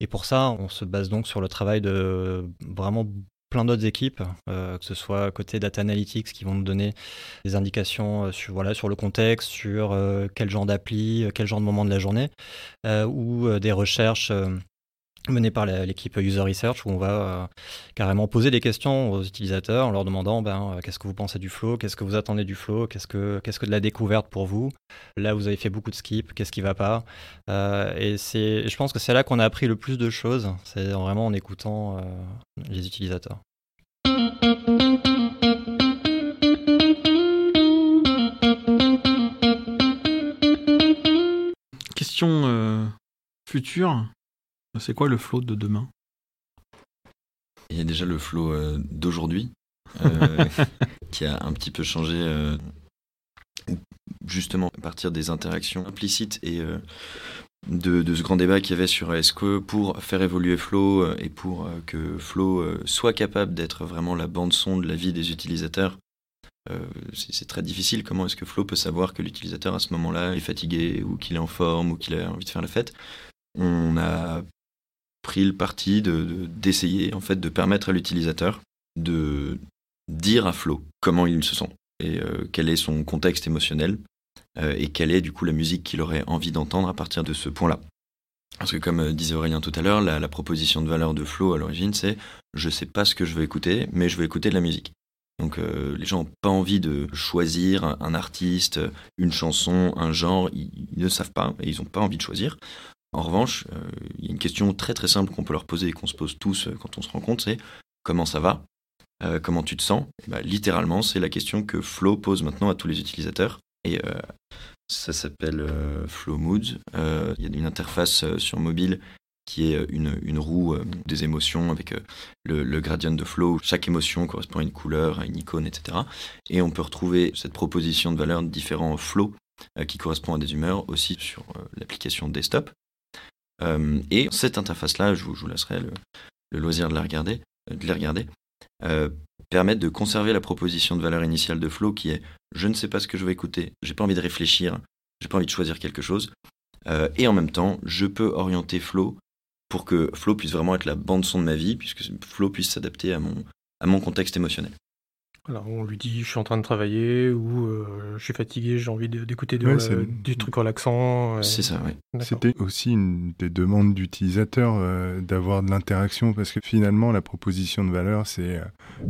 Et pour ça, on se base donc sur le travail de vraiment plein d'autres équipes, euh, que ce soit côté data analytics qui vont nous donner des indications euh, sur, sur le contexte, sur euh, quel genre d'appli, quel genre de moment de la journée, ou des recherches menée par l'équipe User Research où on va euh, carrément poser des questions aux utilisateurs en leur demandant ben, euh, qu'est-ce que vous pensez du flow, qu'est-ce que vous attendez du flow, qu'est-ce que, que de la découverte pour vous? Là, vous avez fait beaucoup de skips, qu'est-ce qui va pas? Euh, et c'est, je pense que c'est là qu'on a appris le plus de choses, c'est vraiment en écoutant les utilisateurs. Question future c'est quoi le flow de demain? Il y a déjà le flow euh, d'aujourd'hui, euh, qui a un petit peu changé, euh, justement à partir des interactions implicites et de, ce grand débat qu'il y avait sur est-ce que pour faire évoluer Flow et pour que Flow soit capable d'être vraiment la bande-son de la vie des utilisateurs, c'est très difficile. Comment est-ce que Flow peut savoir que l'utilisateur à ce moment-là est fatigué ou qu'il est en forme ou qu'il a envie de faire la fête? On a pris le parti de, d'essayer en fait de permettre à l'utilisateur de dire à Flo comment il se sent et euh, quel est son contexte émotionnel euh, et quelle est du coup la musique qu'il aurait envie d'entendre à partir de ce point-là. Parce que comme euh, disait Aurélien tout à l'heure, la, la, proposition de valeur de Flo à l'origine c'est je sais pas ce que je veux écouter, mais je veux écouter de la musique. Donc les gens n'ont pas envie de choisir un, artiste, une chanson, un genre, ils, ils ne savent pas et ils n'ont pas envie de choisir. En revanche, euh, il y a une question très très simple qu'on peut leur poser et qu'on se pose tous euh, quand on se rend compte, c'est comment ça va euh, Comment tu te sens? Bah, Littéralement, c'est la question que Flow pose maintenant à tous les utilisateurs. Et ça s'appelle Flow Moods. Il y a une interface sur mobile qui est une, roue des émotions avec le, gradient de flow. Chaque émotion correspond à une couleur, à une icône, etc. Et on peut retrouver cette proposition de valeur de différents flows qui correspondent à des humeurs aussi sur l'application desktop. Euh, et cette interface-là, je, vous, laisserai le, loisir de la regarder, euh, de les regarder, euh, permettent de conserver la proposition de valeur initiale de Flow qui est je ne sais pas ce que je vais écouter, j'ai pas envie de réfléchir, j'ai pas envie de choisir quelque chose, et en même temps, je peux orienter Flow pour que Flow puisse vraiment être la bande son de ma vie, puisque Flow puisse s'adapter à mon, à mon contexte émotionnel. Alors on lui dit je suis en train de travailler ou euh, je suis fatigué, j'ai envie d'écouter du truc relaxant. C'est ça, oui. C'était aussi une des demandes d'utilisateurs euh, d'avoir de l'interaction parce que finalement la proposition de valeur c'est euh,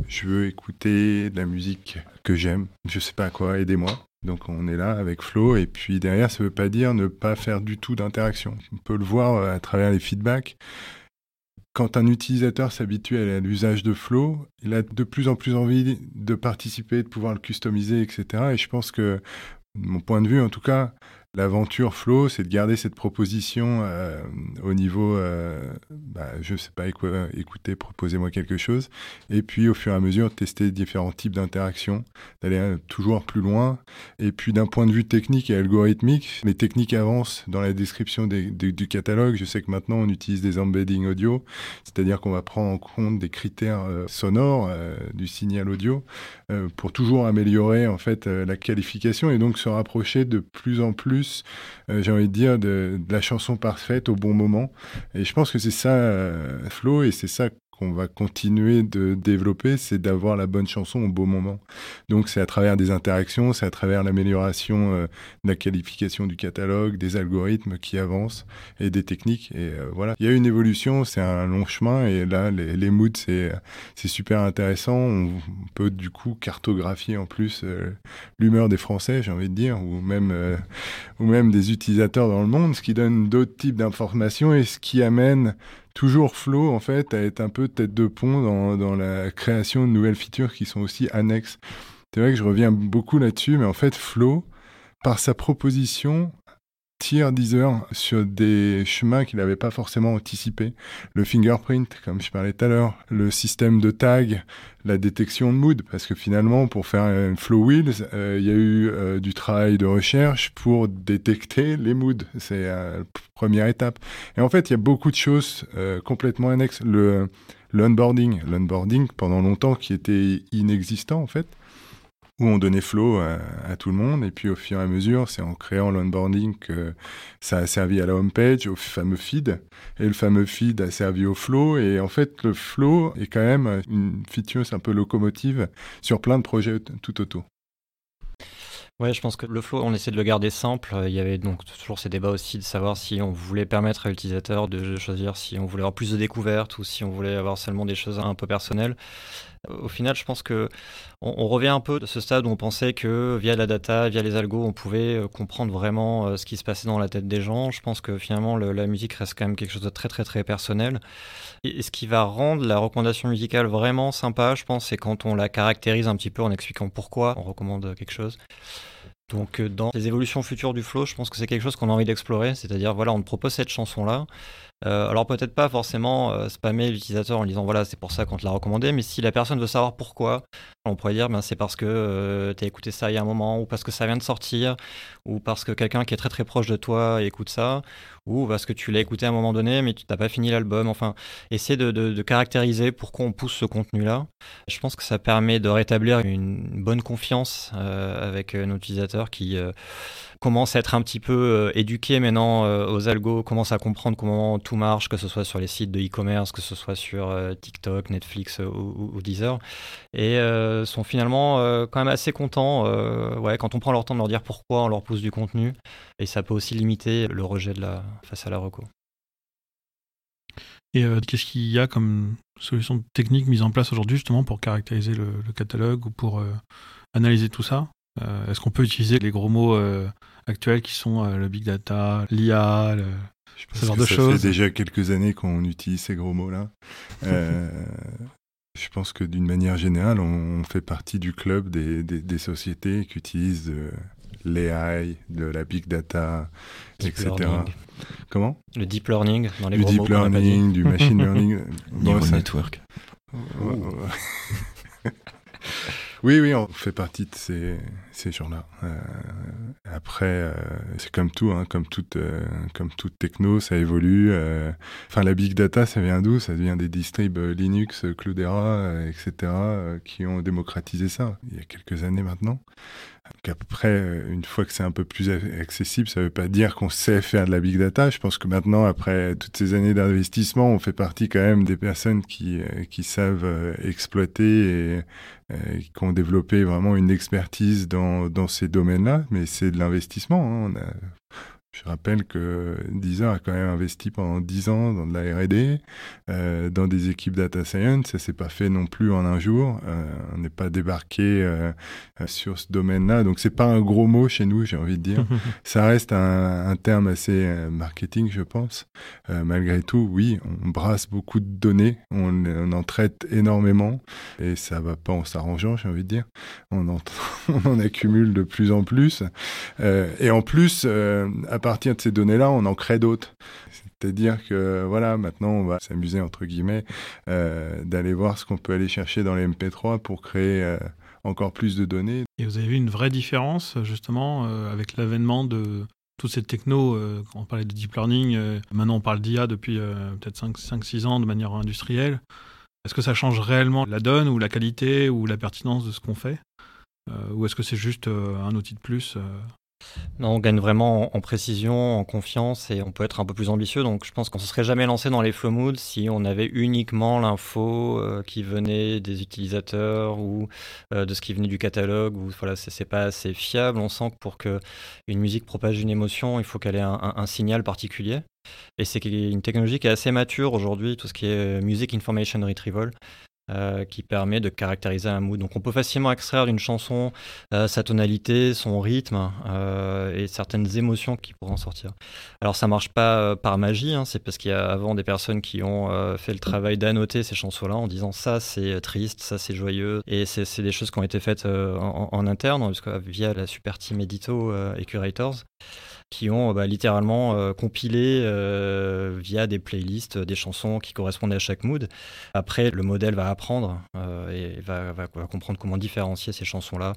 je veux écouter de la musique que j'aime, je sais pas quoi, aidez-moi. Donc on est là avec Flo et puis derrière ça veut pas dire ne pas faire du tout d'interaction. On peut le voir à travers les feedbacks quand un utilisateur s'habitue à l'usage de Flow, il a de plus en plus envie de participer, de pouvoir le customiser, etc. Et je pense que, mon point de vue en tout cas, L'aventure Flow, c'est de garder cette proposition euh, au niveau, euh, bah, je ne sais pas, écoutez, proposez-moi quelque chose. Et puis, au fur et à mesure, tester différents types d'interactions, d'aller euh, toujours plus loin. Et puis, d'un point de vue technique et algorithmique, les techniques avancent dans la description du catalogue. Je sais que maintenant, on utilise des embeddings audio, c'est-à-dire qu'on va prendre en compte des critères sonores du signal audio pour toujours améliorer en fait la qualification et donc se rapprocher de plus en plus euh, j'ai envie de dire, de, la chanson parfaite au bon moment. Et je pense que c'est ça, euh, Flo, et c'est ça qu'on va continuer de développer, c'est d'avoir la bonne chanson au bon moment. Donc c'est à travers des interactions, c'est à travers l'amélioration euh, de la qualification du catalogue, des algorithmes qui avancent et des techniques. Et euh, voilà, il y a une évolution, c'est un long chemin et là les, moods c'est c'est super intéressant. On peut du coup cartographier en plus euh, l'humeur des Français, j'ai envie de dire, ou même des utilisateurs dans le monde, ce qui donne d'autres types d'informations et ce qui amène toujours Flow, en fait, à être un peu tête de pont dans, dans la création de nouvelles features qui sont aussi annexes. C'est vrai que je reviens beaucoup là-dessus, mais en fait, Flow, par sa proposition, tire Deezer sur des chemins qu'il n'avait pas forcément anticipés. Le fingerprint, comme je parlais tout à l'heure, le système de tag, la détection de mood, parce que finalement, pour faire un flow wheels, euh, il y a eu euh, du travail de recherche pour détecter les moods. C'est la première étape. Et en fait, il y a beaucoup de choses euh, complètement annexes. Le, le onboarding, l'onboarding pendant longtemps qui était inexistant en fait où on donnait flow à, tout le monde. Et puis au fur et à mesure, c'est en créant l'onboarding que ça a servi à la homepage, au fameux feed. Et le fameux feed a servi au flow. Et en fait, le flow est quand même une feature un peu locomotive sur plein de projets tout autour. Ouais, je pense que le flow, on essaie de le garder simple. Il y avait donc toujours ces débats aussi de savoir si on voulait permettre à l'utilisateur de choisir si on voulait avoir plus de découvertes ou si on voulait avoir seulement des choses un peu personnelles. Au final, je pense que on, revient un peu de ce stade où on pensait que via la data, via les algos, on pouvait euh, comprendre vraiment euh, ce qui se passait dans la tête des gens. Je pense que finalement, la musique reste quand même quelque chose de très très très personnel. Et, ce qui va rendre la recommandation musicale vraiment sympa, je pense, c'est quand on la caractérise un petit peu en expliquant pourquoi on recommande quelque chose. Donc euh, dans les évolutions futures du flow, je pense que c'est quelque chose qu'on a envie d'explorer, c'est-à-dire voilà, on te propose cette chanson-là, euh, alors peut-être pas forcément euh, spammer l'utilisateur en disant voilà c'est pour ça qu'on te l'a recommandé, mais si la personne veut savoir pourquoi, on pourrait dire ben, c'est parce que euh, écouté ça il y a un moment, ou parce que ça vient de sortir, ou parce que quelqu'un qui est très très proche de toi écoute ça, ou parce que tu l'as écouté à un moment donné mais tu n'as pas fini l'album. Enfin, essayer de, de, caractériser pourquoi on pousse ce contenu-là. Je pense que ça permet de rétablir une bonne confiance avec nos utilisateurs qui commence à être un petit peu euh, éduqué maintenant euh, aux algos, commence à comprendre comment tout marche, que ce soit sur les sites de e-commerce, que ce soit sur euh, TikTok, Netflix ou, Deezer, et sont finalement quand même assez contents ouais, quand on prend leur temps de leur dire pourquoi on leur pousse du contenu, et ça peut aussi limiter le rejet face à la reco. Et qu'est-ce qu'il y a comme solution technique mise en place aujourd'hui justement pour caractériser le catalogue ou pour analyser tout ça? Est-ce qu'on peut utiliser les gros mots actuels qui sont euh, le big data, l'IA, ce genre de ça choses. Ça fait déjà quelques années qu'on utilise ces gros mots-là. Euh, je pense que d'une manière générale, on, fait partie du club des, des, sociétés qui utilisent euh, l'AI, de la big data, etc. Comment? Le deep learning dans les du deep learning, du machine learning. Neural network. Oui, oui, on fait partie de ces, ces gens-là. Euh, après, euh, c'est comme tout, hein, comme, toute, euh, comme toute techno, ça évolue. Enfin, la big data, ça vient d'où? Ça vient des distribs Linux, Cloudera, etc., qui ont démocratisé ça il y a quelques années maintenant. Après, une fois que c'est un peu plus accessible, ça ne veut pas dire qu'on sait faire de la big data. Je pense que maintenant, après toutes ces années d'investissement, on fait partie quand même des personnes qui, qui savent exploiter et euh, qui ont développé vraiment une expertise dans, ces domaines-là, mais c'est de l'investissement. Hein. Je rappelle que Deezer a quand même investi pendant 10 ans dans de la R&D, euh, dans des équipes data science. Ça s'est pas fait non plus en un jour. Euh, on n'est pas débarqué euh, sur ce domaine-là. Donc c'est pas un gros mot chez nous, j'ai envie de dire. Ça reste un, un terme assez marketing, je pense. Malgré tout, oui, on brasse beaucoup de données, on, on, en traite énormément et ça va pas en s'arrangeant, j'ai envie de dire. On en, on en accumule de plus en plus. et en plus, à partir de ces données-là, on en crée d'autres. C'est-à-dire que voilà, maintenant on va s'amuser entre guillemets euh, d'aller voir ce qu'on peut aller chercher dans les MP3 pour créer euh, encore plus de données. Et vous avez vu une vraie différence justement euh, avec l'avènement de toutes ces technos, quand on parlait de deep learning, maintenant on parle d'IA depuis peut-être 5-6 ans de manière industrielle. Est-ce que ça change réellement la donne ou la qualité ou la pertinence de ce qu'on fait? Ou est-ce que c'est juste un outil de plus on gagne vraiment en, précision, en confiance et on peut être un peu plus ambitieux. Donc je pense qu'on ne se serait jamais lancé dans les flow moods si on avait uniquement l'info euh, qui venait des utilisateurs ou euh, de ce qui venait du catalogue. Ou voilà, c'est pas assez fiable. On sent que pour que une musique propage une émotion, il faut qu'elle ait un, signal particulier. Et c'est une technologie qui est assez mature aujourd'hui, tout ce qui est Music Information Retrieval. Euh, qui permet de caractériser un mood. Donc on peut facilement extraire d'une chanson euh, sa tonalité, son rythme euh, et certaines émotions qui pourront sortir. Alors ça marche pas par magie, hein, c'est parce qu'il y a avant des personnes qui ont fait le travail d'annoter ces chansons-là en disant ça c'est triste, ça c'est joyeux, et c'est des choses qui ont été faites en, en, interne via la super team Edito et Curators qui ont bah, littéralement euh, compilé euh, via des playlists des chansons qui correspondaient à chaque mood. Après, le modèle va apprendre euh, et va, va, comprendre comment différencier ces chansons-là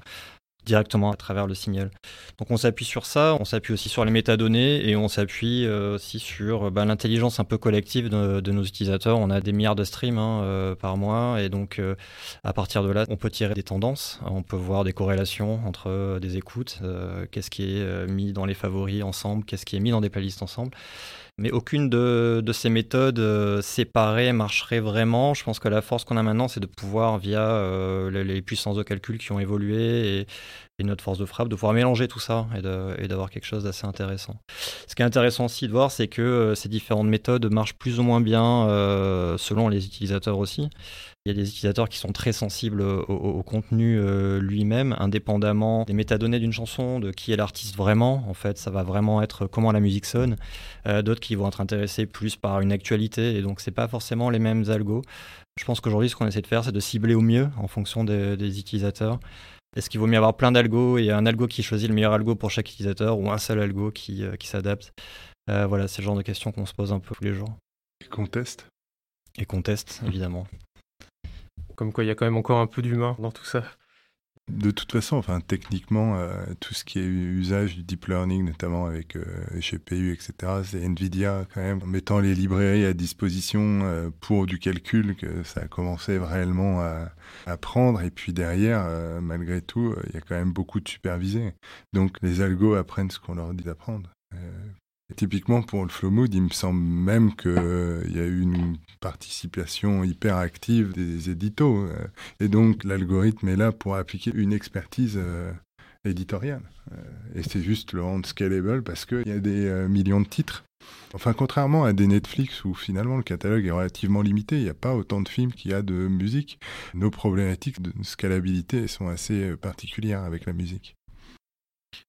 directement à travers le signal. Donc on s'appuie sur ça, on s'appuie aussi sur les métadonnées et on s'appuie euh, aussi sur bah, l'intelligence un peu collective de, nos utilisateurs. On a des milliards de streams hein, euh, par mois et donc euh, à partir de là, on peut tirer des tendances, on peut voir des corrélations entre des écoutes, qu'est-ce qui est mis dans les favoris ensemble, qu'est-ce qui est mis dans des playlists ensemble. Mais aucune de, ces méthodes séparées marcherait vraiment. Je pense que la force qu'on a maintenant, c'est de pouvoir, via les, puissances de calcul qui ont évolué notre force de frappe, de pouvoir mélanger tout ça et d'avoir quelque chose d'assez intéressant. Ce qui est intéressant aussi de voir, c'est que euh, ces différentes méthodes marchent plus ou moins bien euh, selon les utilisateurs aussi. Il y a des utilisateurs qui sont très sensibles au, contenu euh, lui-même, indépendamment des métadonnées d'une chanson, de qui est l'artiste vraiment. En fait, ça va vraiment être comment la musique sonne. D'autres qui vont être intéressés plus par une actualité, et donc c'est pas forcément les mêmes algos. Je pense qu'aujourd'hui, ce qu'on essaie de faire, c'est de cibler au mieux en fonction des utilisateurs. Est-ce qu'il vaut mieux avoir plein d'algos et un algo qui choisit le meilleur algo pour chaque utilisateur ou un seul algo qui, euh, qui s'adapte? Euh, Voilà, c'est le genre de questions qu'on se pose un peu tous les jours. Et qu'on teste Et qu'on teste, évidemment. Comme quoi, il y a quand même encore un peu d'humain dans tout ça de toute façon, enfin, techniquement, euh, tout ce qui est usage du deep learning, notamment avec euh, GPU, etc., c'est Nvidia quand même, en mettant les librairies à disposition euh, pour du calcul, que ça a commencé réellement à, à prendre. Et puis derrière, malgré tout, il y a quand même beaucoup de supervisés. Donc les algos apprennent ce qu'on leur dit d'apprendre typiquement pour le flow mood, il me semble même qu'il euh, y a eu une participation hyper active des éditos. Euh, et donc l'algorithme est là pour appliquer une expertise euh, éditoriale. et c'est juste le rendre scalable parce qu'il y a des millions de titres. Enfin, contrairement à des Netflix où finalement le catalogue est relativement limité, il n'y a pas autant de films qu'il y a de musique. Nos problématiques de scalabilité sont assez particulières avec la musique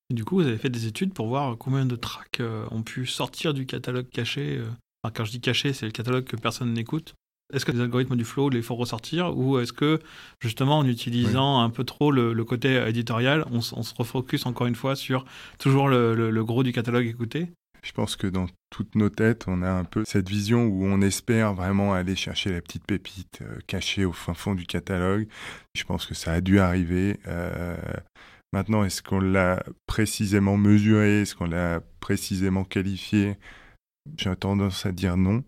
du coup, vous avez fait des études pour voir combien de tracks euh, ont pu sortir du catalogue caché. Euh. quand je dis caché, c'est le catalogue que personne n'écoute. Est-ce que les algorithmes du flow les font ressortir ou est-ce que justement en utilisant un peu trop le, côté éditorial, on, se refocus encore une fois sur toujours le, gros du catalogue écouté? Je pense que dans toutes nos têtes, on a un peu cette vision où on espère vraiment aller chercher la petite pépite euh, cachée au fin fond du catalogue. Je pense que ça a dû arriver. Maintenant, est-ce qu'on l'a précisément mesuré? Est-ce qu'on l'a précisément qualifié? J'ai tendance à dire non.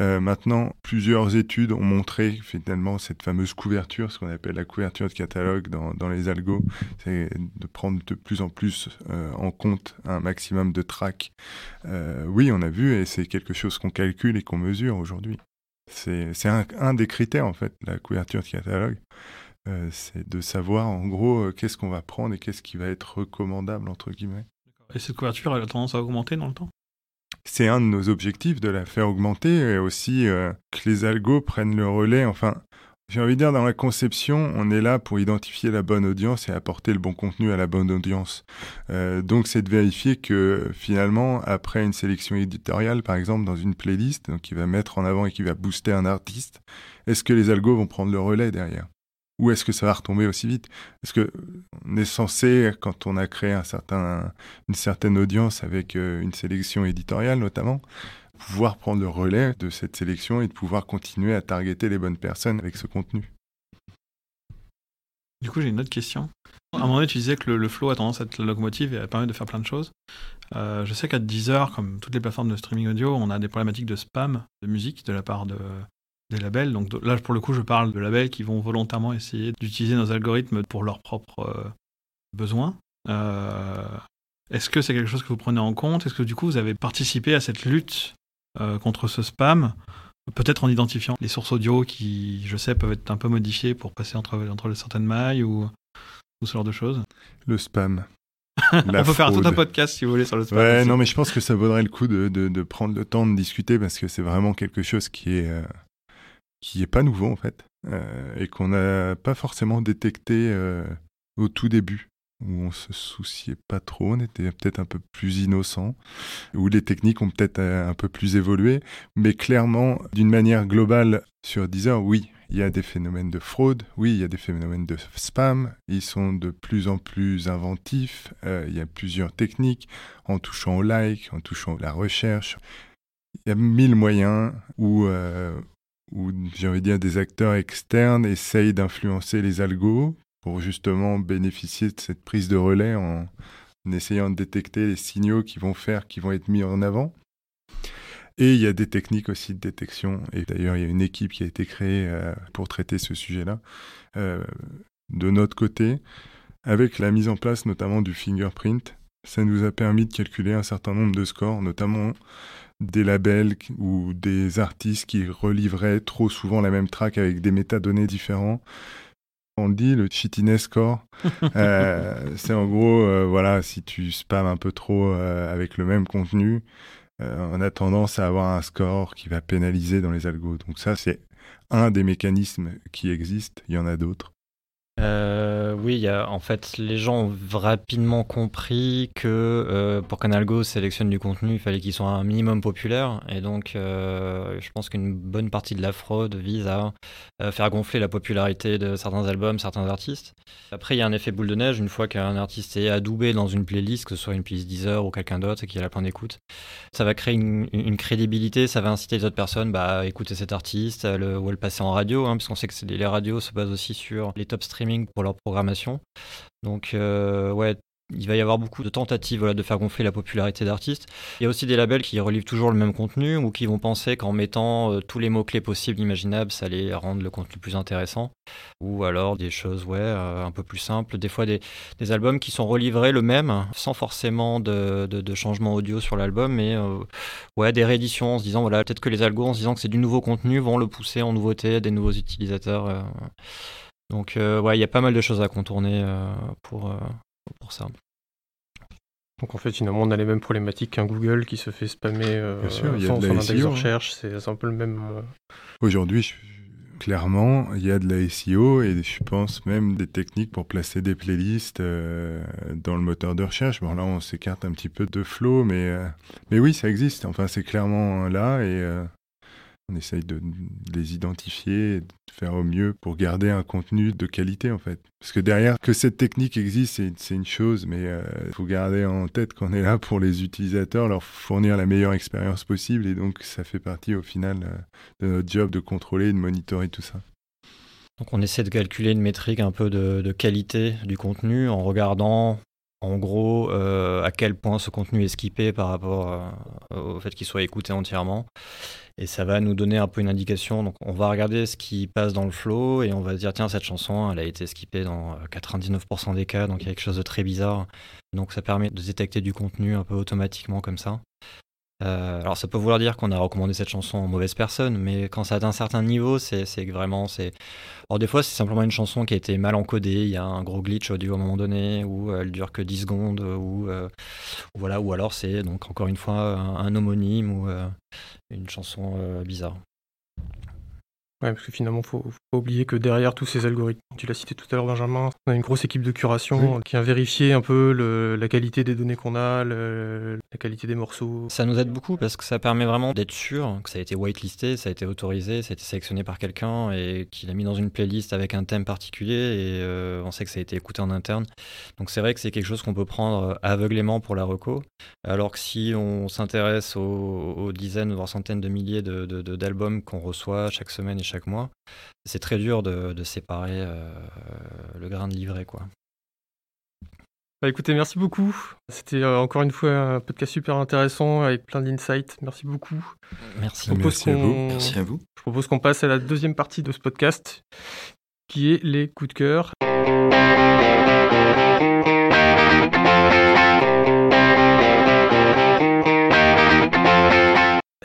Euh, maintenant, plusieurs études ont montré finalement cette fameuse couverture, ce qu'on appelle la couverture de catalogue dans, les algos, c'est de prendre de plus en plus euh, en compte un maximum de tracks. Euh, oui, on a vu, et c'est quelque chose qu'on calcule et qu'on mesure aujourd'hui. C'est un, un, des critères, en fait, la couverture de catalogue. Euh, c'est de savoir en gros euh, qu'est-ce qu'on va prendre et qu'est-ce qui va être recommandable entre guillemets. Et cette couverture, elle a tendance à augmenter dans le temps? C'est un de nos objectifs de la faire augmenter et aussi euh, que les algos prennent le relais. Enfin, j'ai envie de dire, dans la conception, on est là pour identifier la bonne audience et apporter le bon contenu à la bonne audience. donc, c'est de vérifier que finalement, après une sélection éditoriale, par exemple, dans une playlist, donc qui va mettre en avant et qui va booster un artiste, est-ce que les algos vont prendre le relais derrière? Ou est-ce que ça va retomber aussi vite? Parce que on est censé, quand on a créé une certaine audience avec euh, une sélection éditoriale notamment, pouvoir prendre le relais de cette sélection et de pouvoir continuer à targeter les bonnes personnes avec ce contenu. Du coup, j'ai une autre question. À un moment donné, tu disais que le, flow a tendance à être la locomotive et à permettre de faire plein de choses. Euh, je sais qu'à Deezer, comme toutes les plateformes de streaming audio, on a des problématiques de spam de musique de la part de, des labels. Donc là, pour le coup, je parle de labels qui vont volontairement essayer d'utiliser nos algorithmes pour leurs propres euh, besoins. Euh, est-ce que c'est quelque chose que vous prenez en compte? Est-ce que du coup, vous avez participé à cette lutte euh, contre ce spam? Peut-être en identifiant les sources audio qui, je sais, peuvent être un peu modifiées pour passer entre, entre certaines mailles ou, ou ce genre de choses. Le spam. On peut faire tout un podcast si vous voulez sur le spam. Ouais, non, mais je pense que ça vaudrait le coup de, de, de prendre le temps de discuter parce que c'est vraiment quelque chose qui est qui est pas nouveau en fait. et qu'on n'a pas forcément détecté au tout début où on se souciait pas trop, on était peut-être un peu plus innocent, où les techniques ont peut-être un peu plus évolué, mais clairement, d'une manière globale, sur Deezer, oui, il y a des phénomènes de fraude, oui, il y a des phénomènes de spam, ils sont de plus en plus inventifs, euh, il y a plusieurs techniques, en touchant au like, en touchant à la recherche. Il y a mille moyens où, euh, où j'ai envie de dire, des acteurs externes essayent d'influencer les algos pour justement bénéficier de cette prise de relais en, en essayant de détecter les signaux qui vont faire, qui vont être mis en avant. Et il y a des techniques aussi de détection. Et d'ailleurs, il y a une équipe qui a été créée euh, pour traiter ce sujet-là. Euh, de notre côté, avec la mise en place notamment du fingerprint, ça nous a permis de calculer un certain nombre de scores, notamment des labels ou des artistes qui relivraient trop souvent la même track avec des métadonnées différents. On dit le cheatiness score. euh, c'est en gros, euh, voilà, si tu spams un peu trop avec le même contenu, euh, on a tendance à avoir un score qui va pénaliser dans les algos. Donc ça, c'est un des mécanismes qui existent. Il y en a d'autres. Euh, oui, y a, en fait, les gens ont rapidement compris que euh, pour qu'un algo sélectionne du contenu, il fallait qu'il soit un minimum populaire. Et donc, euh, je pense qu'une bonne partie de la fraude vise à faire gonfler la popularité de certains albums, certains artistes. Après, il y a un effet boule de neige. Une fois qu'un artiste est adoubé dans une playlist, que ce soit une playlist Deezer ou quelqu'un d'autre et qu'il a plein d'écoute, ça va créer une, crédibilité, ça va inciter les autres personnes bah, à écouter cet artiste le, ou à le passer en radio, hein, puisqu'on sait que les radios se basent aussi sur les top pour leur programmation. Donc, euh, ouais, il va y avoir beaucoup de tentatives de faire gonfler la popularité d'artistes. Il y a aussi des labels qui relivent toujours le même contenu ou qui vont penser qu'en mettant euh, tous les mots-clés possibles, imaginables, ça allait rendre le contenu plus intéressant. Ou alors des choses ouais, euh, un peu plus simples. Des fois des, albums qui sont relivrés le même, sans forcément de, de, changement audio sur l'album, mais ouais, des rééditions en se disant, voilà, peut-être que les algos, en se disant que c'est du nouveau contenu, vont le pousser en nouveauté à des nouveaux utilisateurs. Donc, euh, ouais, il y a pas mal de choses à contourner euh, pour, euh, pour ça. Donc en fait, finalement, on a les mêmes problématiques qu'un Google qui se fait spammer Bien sûr, il y a de index de hein. recherche. C'est un peu le même. Aujourd'hui, clairement, il y a de la SEO et je pense même des techniques pour placer des playlists dans le moteur de recherche. Bon, là, on s'écarte un petit peu de flow, mais, mais oui, ça existe. Enfin, c'est clairement là et on essaye de les identifier, de faire au mieux pour garder un contenu de qualité en fait. Parce que derrière, que cette technique existe, c'est une chose, mais il euh, faut garder en tête qu'on est là pour les utilisateurs, leur fournir la meilleure expérience possible, et donc ça fait partie au final euh, de notre job de contrôler, de monitorer tout ça. Donc on essaie de calculer une métrique un peu de, qualité du contenu en regardant en gros euh, à quel point ce contenu est skippé par rapport au fait qu'il soit écouté entièrement et ça va nous donner un peu une indication. Donc on va regarder ce qui passe dans le flow et on va dire tiens cette chanson elle a été skippée dans 99% des cas donc il y a quelque chose de très bizarre. Donc ça permet de détecter du contenu un peu automatiquement comme ça. Euh, alors ça peut vouloir dire qu'on a recommandé cette chanson en mauvaise personne, mais quand ça atteint un certain niveau, c'est vraiment. Alors des fois c'est simplement une chanson qui a été mal encodée, il y a un gros glitch audio à un moment donné, ou elle dure que 10 secondes, ou euh, voilà, ou alors c'est donc encore une fois un, homonyme ou euh, une chanson bizarre. Ouais, parce que finalement, il faut, faut pas oublier que derrière tous ces algorithmes, tu l'as cité tout à l'heure, Benjamin, on a une grosse équipe de curation qui a vérifié un peu la qualité des données qu'on a, la qualité des morceaux. Ça nous aide beaucoup parce que ça permet vraiment d'être sûr que ça a été whitelisté, ça a été autorisé, ça a été sélectionné par quelqu'un et qu'il a mis dans une playlist avec un thème particulier et euh, on sait que ça a été écouté en interne. Donc c'est vrai que c'est quelque chose qu'on peut prendre aveuglément pour la reco, alors que si on s'intéresse aux, dizaines voire centaines de milliers d'albums de, qu'on reçoit chaque semaine chaque mois, c'est très dur de, séparer euh, le grain de livret. Quoi. Bah écoutez, merci beaucoup. C'était euh, encore une fois un podcast super intéressant avec plein d'insights. Merci beaucoup. Merci. Merci à, vous. merci à vous. Je propose qu'on passe à la deuxième partie de ce podcast qui est les coups de cœur.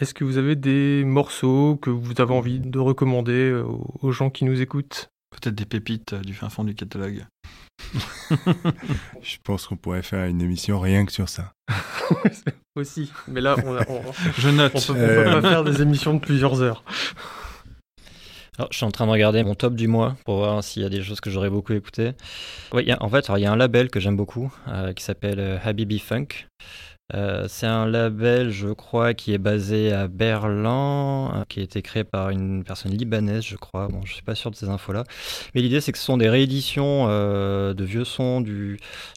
Est-ce que vous avez des morceaux que vous avez envie de recommander euh, aux gens qui nous écoutent? Peut-être des pépites euh, du fin fond du catalogue. Je pense qu'on pourrait faire une émission rien que sur ça. Aussi, mais là, on, je note. On peut, peut pas faire des émissions de plusieurs heures. Alors, je suis en train de regarder mon top du mois pour voir s'il y a des choses que j'aurais beaucoup écoutées. Ouais, il y a- en fait, alors, il y a un label que j'aime beaucoup euh, qui s'appelle euh, Habibi Funk. Euh, c'est un label, je crois, qui est basé à Berlin, euh, qui a été créé par une personne libanaise, je crois. Bon, je suis pas sûr de ces infos-là. Mais l'idée, c'est que ce sont des rééditions euh, de vieux sons,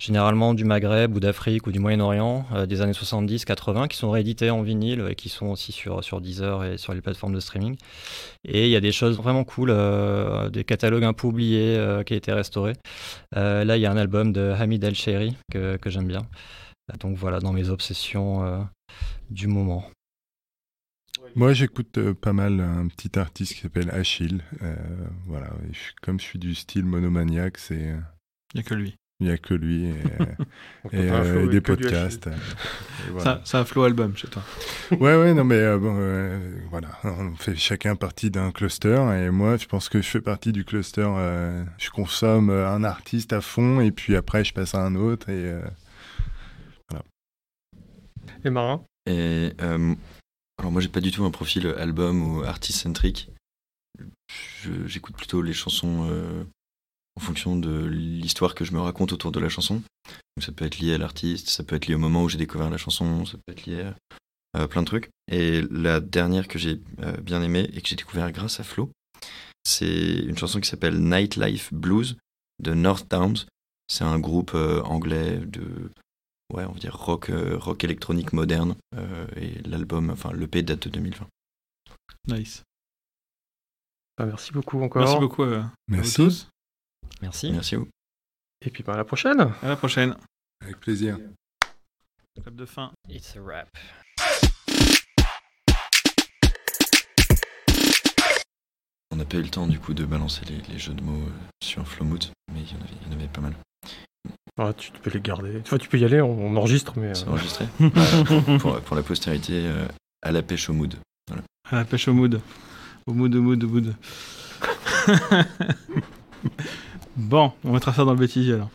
généralement du Maghreb ou d'Afrique ou du Moyen-Orient, des années 70-80, qui sont réédités en vinyle et qui sont aussi sur, sur Deezer et sur les plateformes de streaming. Et il y a des choses vraiment cool, des catalogues un peu oubliés qui a été restaurés. Là, il y a un album de Hamid El-Shairi que, que j'aime bien. Donc voilà, dans mes obsessions euh, du moment. Moi, j'écoute euh, pas mal un petit artiste qui s'appelle Achille. Euh, voilà, je comme je suis du style monomaniaque, c'est Il n'y a que lui. il n'y a que lui et, un euh, des podcasts. euh, et voilà. Ça, ça a flow album chez toi. Ouais, ouais, non, mais euh, bon, euh, voilà, on fait chacun partie d'un cluster et moi, je pense que je fais partie du cluster. euh, je consomme un artiste à fond et puis après, je passe à un autre et euh, Et Marin Et euh, alors moi j'ai pas du tout un profil album ou artiste centrique. J'écoute plutôt les chansons euh, en fonction de l'histoire que je me raconte autour de la chanson. Donc ça peut être lié à l'artiste, ça peut être lié au moment où j'ai découvert la chanson, ça peut être lié à euh, plein de trucs. Et la dernière que j'ai euh, bien aimée et que j'ai découvert grâce à Flo, c'est une chanson qui s'appelle Nightlife Blues de North Downs. C'est un groupe euh, anglais de ouais, on va dire rock, euh, rock électronique moderne. euh, et l'album, enfin l'EP date de 2020. Nice. Bah, Merci beaucoup encore. Merci beaucoup euh, à vous merci. tous. Merci. Merci à vous. Et puis bah, à la prochaine. À la prochaine. Avec plaisir. Clap de fin. It's a wrap. On n'a pas eu le temps du coup de balancer les, les jeux de mots euh, sur Flowmoot, mais il y, en avait, il y en avait pas mal. Ah, tu peux les garder. Enfin, tu peux y aller, on, on enregistre, mais. C'est euh, enregistré pour, pour la postérité, euh, à la pêche au mood. À la pêche au mood. Au mood, au mood, au mood. bon, on mettra ça dans le bêtisier alors.